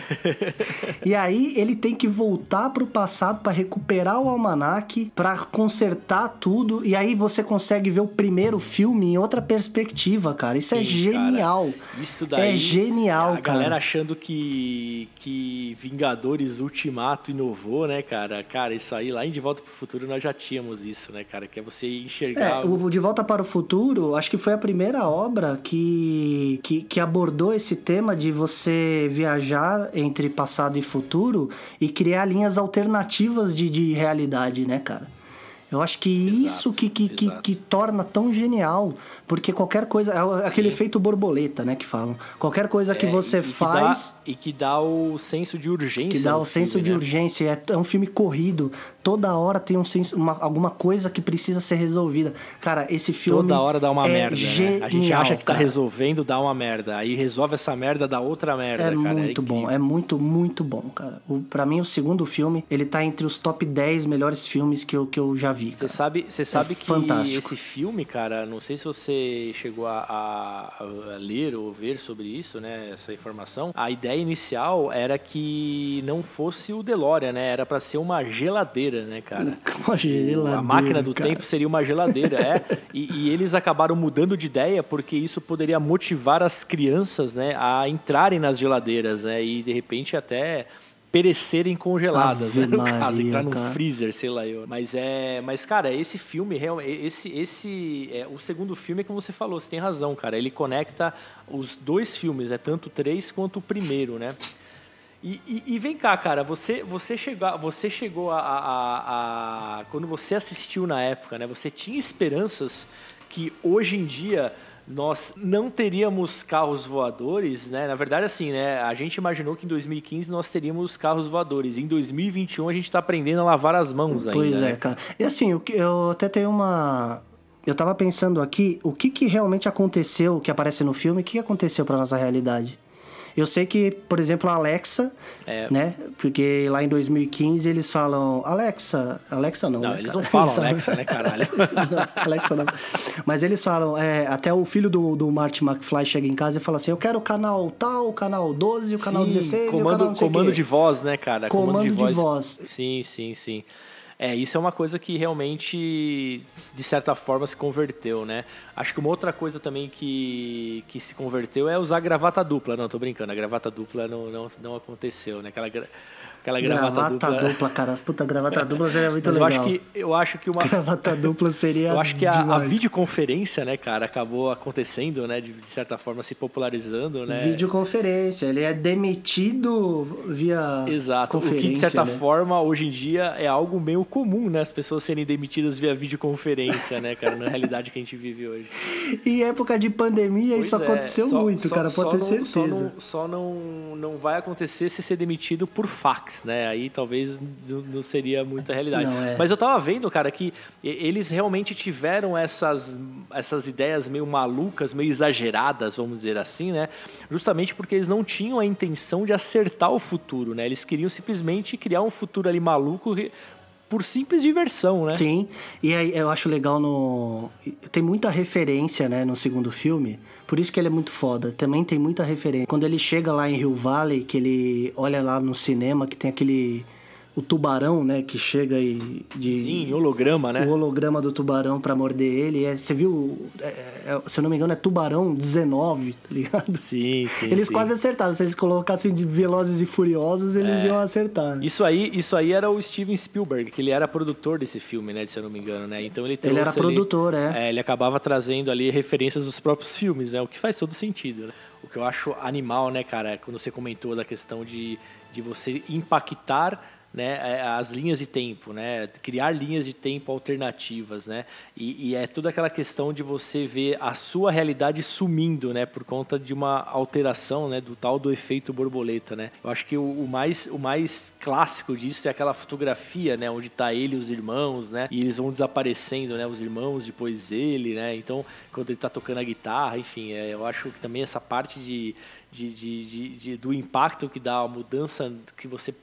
e aí ele tem que voltar pro passado pra recuperar o almanaque, pra consertar tudo. E aí você consegue ver o primeiro filme em outra perspectiva, cara. Isso é Sim, genial. cara. Isso daí. É genial, a galera cara. achando que, que Vingadores Ultimato inovou, né, cara? Cara, isso aí lá em De Volta pro Futuro nós já tínhamos isso, né, cara? Que é você enxergar. É, o De Volta para o Futuro, acho que foi a primeira obra que, que, que abordou esse tema de você viajar entre passado e futuro e criar linhas alternativas de, de realidade, né, cara? Eu acho que isso que, que, que, exato. que torna tão genial. Porque qualquer coisa. É aquele efeito borboleta, né? Que falam. Qualquer coisa que É, você e- e que faz. dá- e que dá o senso de urgência. Que dá o senso filme, de né? urgência. É, é um filme corrido. Toda hora tem um senso, uma- alguma coisa que precisa ser resolvida. Cara, esse filme. Toda hora dá uma é merda, Genial, né? A gente acha que tá cara. resolvendo, dá uma merda. Aí resolve essa merda, dá outra merda, É cara. muito bom, é muito, muito bom, cara. O, pra mim, o segundo filme, ele tá entre os top 10 melhores filmes que eu, que eu já vi, Você cara. sabe, você sabe que É fantástico. esse filme, cara, não sei se você chegou a, a- a ler ou ver sobre isso, né? Essa informação. A ideia inicial era que não fosse o DeLorean, né? Era pra ser uma geladeira, né, cara? Uma geladeira, a máquina do cara. tempo seria uma geladeira, é. E, e eles acabaram mudando de ideia porque isso poderia motivar as crianças, né, a entrarem nas geladeiras, né, e de repente até perecerem congeladas, Ave né, no caso, Maria, entrar num cara. freezer, sei lá eu. Mas é, mas cara, esse filme realmente, esse esse é, o segundo filme é como você falou, você tem razão, cara. Ele conecta os dois filmes, é tanto o três quanto o primeiro, né? E, e- e vem cá, cara, você, você, chegou, você chegou a, a- a- a- Quando você assistiu na época, né? Você tinha esperanças que hoje em dia nós não teríamos carros voadores, né? Na verdade, assim, né? A gente imaginou que em 2015 nós teríamos carros voadores. Em 2021 a gente está aprendendo a lavar as mãos ainda. Pois é, né? cara. E assim, eu até tenho uma. Eu tava pensando aqui, o que que realmente aconteceu, que aparece no filme, o que que aconteceu pra nossa realidade? Eu sei que, por exemplo, a Alexa, É. né? Porque lá em 2015 eles falam Alexa, Alexa não, Não, né, eles cara? não falam Alexa, né, caralho? Não, Alexa não. Mas eles falam, é, até o filho do, do Marty McFly chega em casa e fala assim: Eu quero o canal tal, o canal 12, o canal Sim, 16, e o comando, canal não sei comando de voz, né, cara? Comando de voz. Sim, sim, sim. É, isso é uma coisa que realmente, de certa forma, se converteu, né? Acho que uma outra coisa também que, que se converteu é usar gravata dupla. Não, tô brincando, a gravata dupla não, não, não aconteceu, né? Aquela, aquela gravata, Gravata dupla. dupla, cara. Puta, gravata dupla seria muito Mas eu legal. acho que, eu acho que uma, Gravata dupla seria. eu acho que a, a videoconferência, né, cara, acabou acontecendo, né? De, de certa forma, se popularizando, né? Videoconferência, ele é demitido via Exato. O conferência, que, de certa né? forma, hoje em dia é algo meio comum, né? As pessoas serem demitidas via videoconferência, né, cara? Na realidade que a gente vive hoje. Em época de pandemia, isso Pois é, aconteceu só- muito, só- cara, só pode ter não- Só, certeza. não, só não, não vai acontecer se ser demitido por fax, né? Aí talvez não, não seria muita realidade. Não, é. Mas eu tava vendo, cara, que eles realmente tiveram essas, essas ideias meio malucas, meio exageradas, vamos dizer assim, né? Justamente porque eles não tinham a intenção de acertar o futuro, né? Eles queriam simplesmente criar um futuro ali maluco por simples diversão, né? Sim, e aí eu acho legal no. Tem muita referência, né, no segundo filme. Por isso que ele é muito foda. Também tem muita referência. Quando ele chega lá em Rio Valley, que ele olha lá no cinema, que tem aquele. O tubarão, né, que chega e. De, Sim, holograma, né? o holograma do tubarão pra morder ele. É, você viu, é, é, se eu não me engano, é Tubarão 19, tá ligado? Sim, sim. eles sim. quase acertaram. Se eles colocassem de Velozes e Furiosos, eles iam acertar. né? Isso aí, isso aí era o Steven Spielberg, que ele era produtor desse filme, né, se eu não me engano, né? Então ele trouxe Ele era produtor, é. ele acabava trazendo ali referências dos próprios filmes, né? O que faz todo sentido, né? O que eu acho animal, né, cara, quando você comentou da questão de, de você impactar né, é, as linhas de tempo, né, criar linhas de tempo alternativas, né, e, e é toda aquela questão de você ver a sua realidade sumindo, né, por conta de uma alteração, né, do tal do efeito borboleta, né. Eu acho que o, o mais o mais clássico disso é aquela fotografia, né, onde tá ele e os irmãos, né, e eles vão desaparecendo, né, os irmãos depois ele, né, então quando ele tá tocando a guitarra, enfim, é, eu acho que também essa parte de, de, de, de- de- do impacto que dá a mudança que você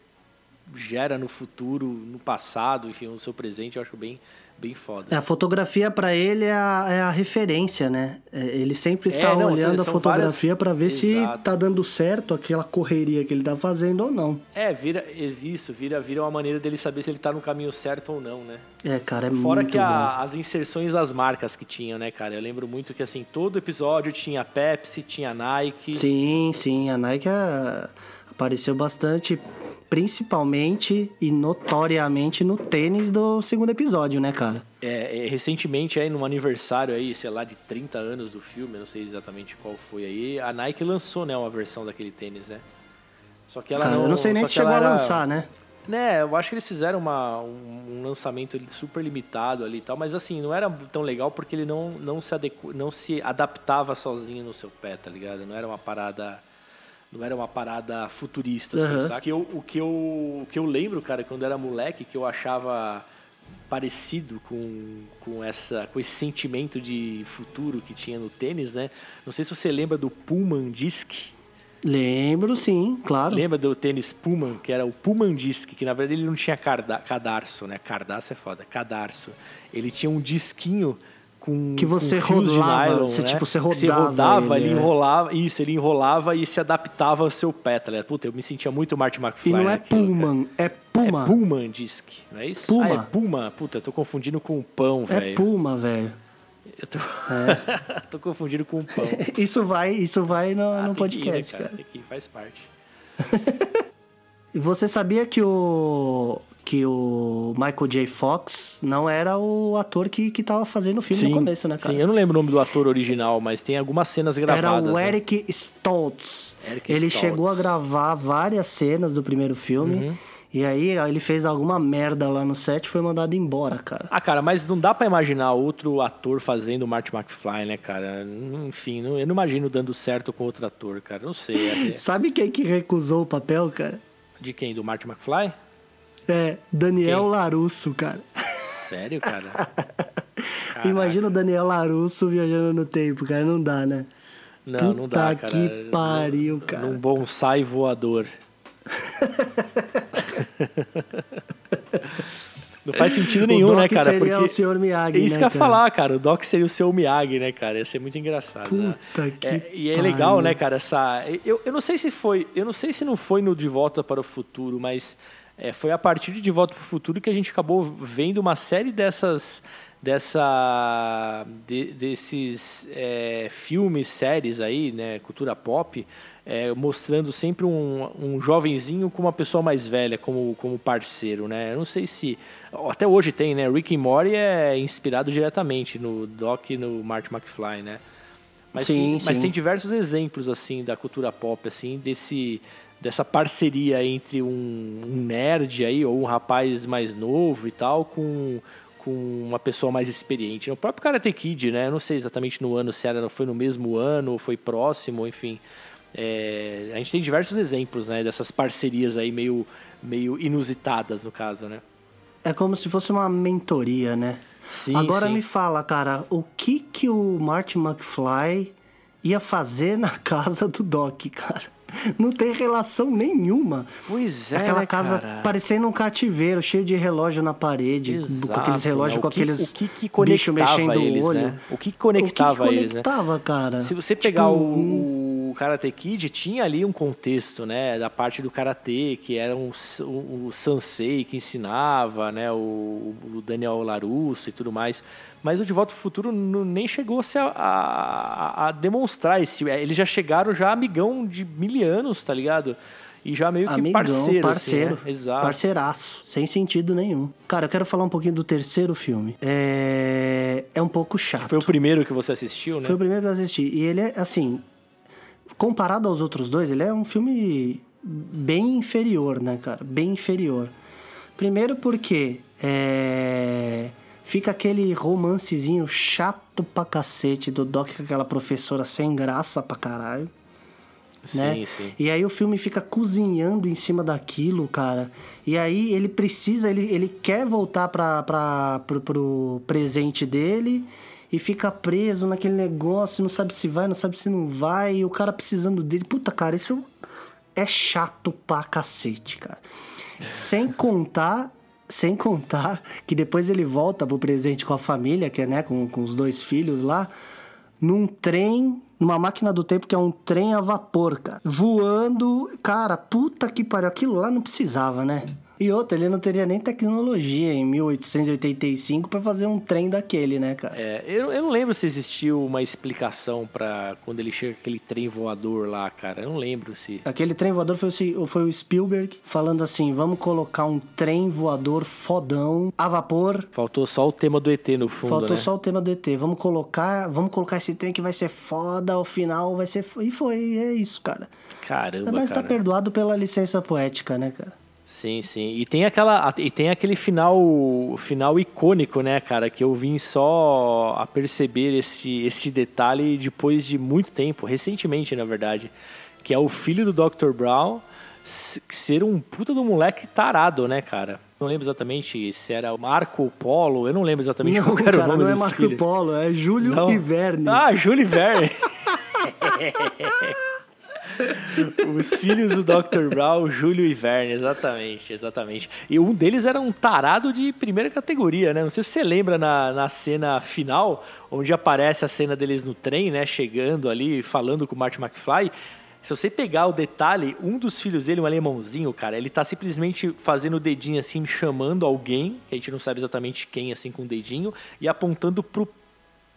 gera no futuro, no passado, enfim, no seu presente, eu acho bem, bem foda. É, a fotografia pra ele é a, é a referência, né? É, ele sempre É, tá não, olhando a fotografia várias- pra ver se Exato. tá dando certo aquela correria que ele tá fazendo ou não. É, vira isso, vira, vira uma maneira dele saber se ele tá no caminho certo ou não, né? É, cara, é Fora muito que a- as inserções das marcas que tinham, né, cara? Eu lembro muito que, assim, todo episódio tinha Pepsi, tinha Nike. Sim, sim, a Nike ah, apareceu bastante, principalmente e notoriamente no tênis do segundo episódio, né, cara? É, é, recentemente, aí, num aniversário aí, sei lá, de 30 anos do filme, eu não sei exatamente qual foi aí, a Nike lançou, né, uma versão daquele tênis, né? Só que ela Cara, não... eu não sei nem se chegou a era- lançar, né? né, eu acho que eles fizeram uma, um, um lançamento super limitado ali e tal, mas assim, não era tão legal porque ele não, não, se adequ, não se adaptava sozinho no seu pé, tá ligado? Não era uma parada. Não era uma parada futurista, assim, Aham. sabe? Que eu, o, que eu, o que eu lembro, cara, quando era moleque, que eu achava parecido com, com, essa, com esse sentimento de futuro que tinha no tênis, né? Não sei se você lembra do Pullman Disc. Lembro, sim, claro. Lembra do tênis Pullman, que era o Pullman Disc, que na verdade ele não tinha cadarço, né? Cardaço é foda, cadarço. Ele tinha um disquinho com Que você com rodava, nylon, você, né? tipo, você Que Você rodava rodava, ele, ele, é. enrolava, isso, ele enrolava e se adaptava ao seu pé, tá ligado? Puta, eu me sentia muito Marty McFly. E não é naquilo, cara. Pullman, é Puma. É Pullman Disc, não é isso? Puma. Ah, é Puma. Puta, eu tô confundindo com pão, É velho. Puma, velho. Eu tô... tô confundindo com pão. Isso vai, isso vai no, Ah, no que ir, né, podcast, cara. Tem que ir, faz parte. E você sabia que o que o Michael J. Fox não era o ator que, que tava fazendo o filme no começo, né, cara? Sim, eu não lembro o nome do ator original, mas tem algumas cenas Era gravadas. o né? Eric Stoltz. Eric ele Stoltz. chegou a gravar várias cenas do primeiro filme. Uhum. E aí ele fez alguma merda lá no set e foi mandado embora, cara. Ah, cara, mas não dá pra imaginar outro ator fazendo o Marty McFly, né, cara? Enfim, eu não imagino dando certo com outro ator, cara. Não sei. é- Sabe quem que recusou o papel, cara? De quem? Do Marty McFly? É, Daniel Quem? Larusso, cara. Sério, cara? Caraca. Imagina o Daniel Larusso viajando no tempo, cara. Não dá, né? Não, não dá, Puta cara. que pariu, cara. Num bonsai voador. Não faz sentido nenhum, né, cara? seria Porque o Sr. Miyagi, É isso né, que eu ia falar, cara. O Doc seria o seu Miyagi, né, cara? Ia ser muito engraçado. né? Puta que É, e é legal, né, cara, essa. Eu, eu não sei se foi. Eu não sei se não foi no De Volta para o Futuro, mas é, foi a partir de De Volta para o Futuro que a gente acabou vendo uma série dessas. Dessa, de- desses é, filmes, séries aí, né, cultura pop, é, mostrando sempre um, um jovenzinho com uma pessoa mais velha como, como parceiro, né? Eu não sei se até hoje tem, né? Rick and Morty é inspirado diretamente no Doc e no Marty McFly, né? Mas, Sim, tem, mas sim. tem diversos exemplos assim da cultura pop assim desse dessa parceria entre um, um nerd aí ou um rapaz mais novo e tal com com uma pessoa mais experiente. O próprio Karate Kid, né? Eu não sei exatamente no ano se era foi no mesmo ano ou foi próximo, enfim. É, a gente tem diversos exemplos, né? Dessas parcerias aí meio meio inusitadas no caso, né? É como se fosse uma mentoria, né? Sim, Agora sim. me fala, cara, o que que o Marty McFly ia fazer na casa do Doc, cara? Não tem relação nenhuma. Pois é, Aquela né, casa cara? parecendo um cativeiro, cheio de relógio na parede, com Exato, aqueles relógios, né? com que- aqueles o que que bicho mexendo eles, o olho. né? O que conectava o que eles, né? conectava, cara? Se você Tipo, pegar um- o, o Karate Kid, tinha ali um contexto, né, da parte do karatê, que era um, o Sansei que ensinava, né, o, o Daniel Larusso e tudo mais. Mas o De Volta ao Futuro não- nem chegou a, se a, a- a demonstrar esse. Eles já chegaram já amigão de mil anos, tá ligado? E já meio que Amigão, parceiro, parceiro, assim, né? Exato. parceiraço, sem sentido nenhum. Cara, eu quero falar um pouquinho do terceiro filme. É, é um pouco chato. Foi o primeiro que você assistiu, né? Foi o primeiro que eu assisti. E ele é, assim, comparado aos outros dois, ele é um filme bem inferior, né, cara? Bem inferior. Primeiro porque é, fica aquele romancezinho chato pra cacete do Doc com aquela professora sem graça pra caralho. Sim, né? sim. E aí o filme fica cozinhando em cima daquilo, cara. E aí ele precisa, ele, ele quer voltar pra, pra, pro, pro presente dele e fica preso naquele negócio, não sabe se vai, não sabe se não vai, e o cara precisando dele. Puta, cara, isso é chato pra cacete, cara. Sem contar. Sem contar que depois ele volta pro presente com a família, que é, né, com, com os dois filhos lá, num trem, numa máquina do tempo que é um trem a vapor, cara. Voando. Cara, puta que pariu. Aquilo lá não precisava, né? E outra, ele não teria nem tecnologia em 1885 pra fazer um trem daquele, né, cara? É, eu, eu não lembro se existiu uma explicação pra quando ele chega aquele trem voador lá, cara. Eu não lembro se. Aquele trem voador foi, o- foi o Spielberg falando assim: vamos colocar um trem voador fodão a vapor. Faltou só o tema do ET no fundo, Faltou né? só o tema do ET. Vamos colocar, vamos colocar esse trem que vai ser foda, ao final vai ser. E foi, é isso, cara. Caramba, Mas tá cara. perdoado pela licença poética, né, cara? Sim, sim. E tem aquela e tem aquele final final icônico, né, cara, que eu vim só a perceber esse esse detalhe depois de muito tempo, recentemente, na verdade, que é o filho do Dr. Brown ser um puta do moleque tarado, né, cara? Não lembro exatamente se era Marco Polo, eu não lembro exatamente Não, qual era o cara, nome não é Marco filhos. Polo, é Júlio Não. e Verne. Ah, Júlio Verne. Os filhos do Dr. Brown, Júlio e Verne, exatamente, exatamente. E um deles era um tarado de primeira categoria, né? Não sei se você lembra na, na cena final, onde aparece a cena deles no trem, né? Chegando ali, falando com o Marty McFly. Se você pegar o detalhe, um dos filhos dele, um alemãozinho, cara, ele tá simplesmente fazendo o dedinho assim, chamando alguém, que a gente não sabe exatamente quem, assim, com o dedinho, e apontando pro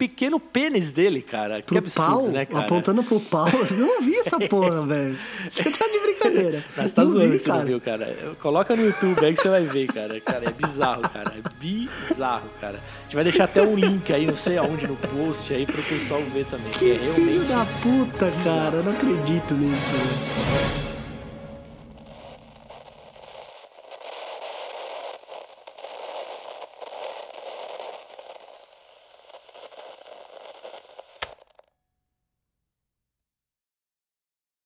pequeno pênis dele, cara. que Pro absurdo, pau, né, cara? apontando pro pau. Eu não vi essa porra, velho. Você tá de brincadeira. Mas tá não zoando vi, que você não cara. viu, cara. Coloca no YouTube aí que você vai ver, cara. Cara, é bizarro, cara. É bizarro, cara. A gente vai deixar até um link aí, não sei aonde, no post aí pro pessoal ver também. Que, Que é filho realmente. da puta, cara. Eu não acredito nisso. velho.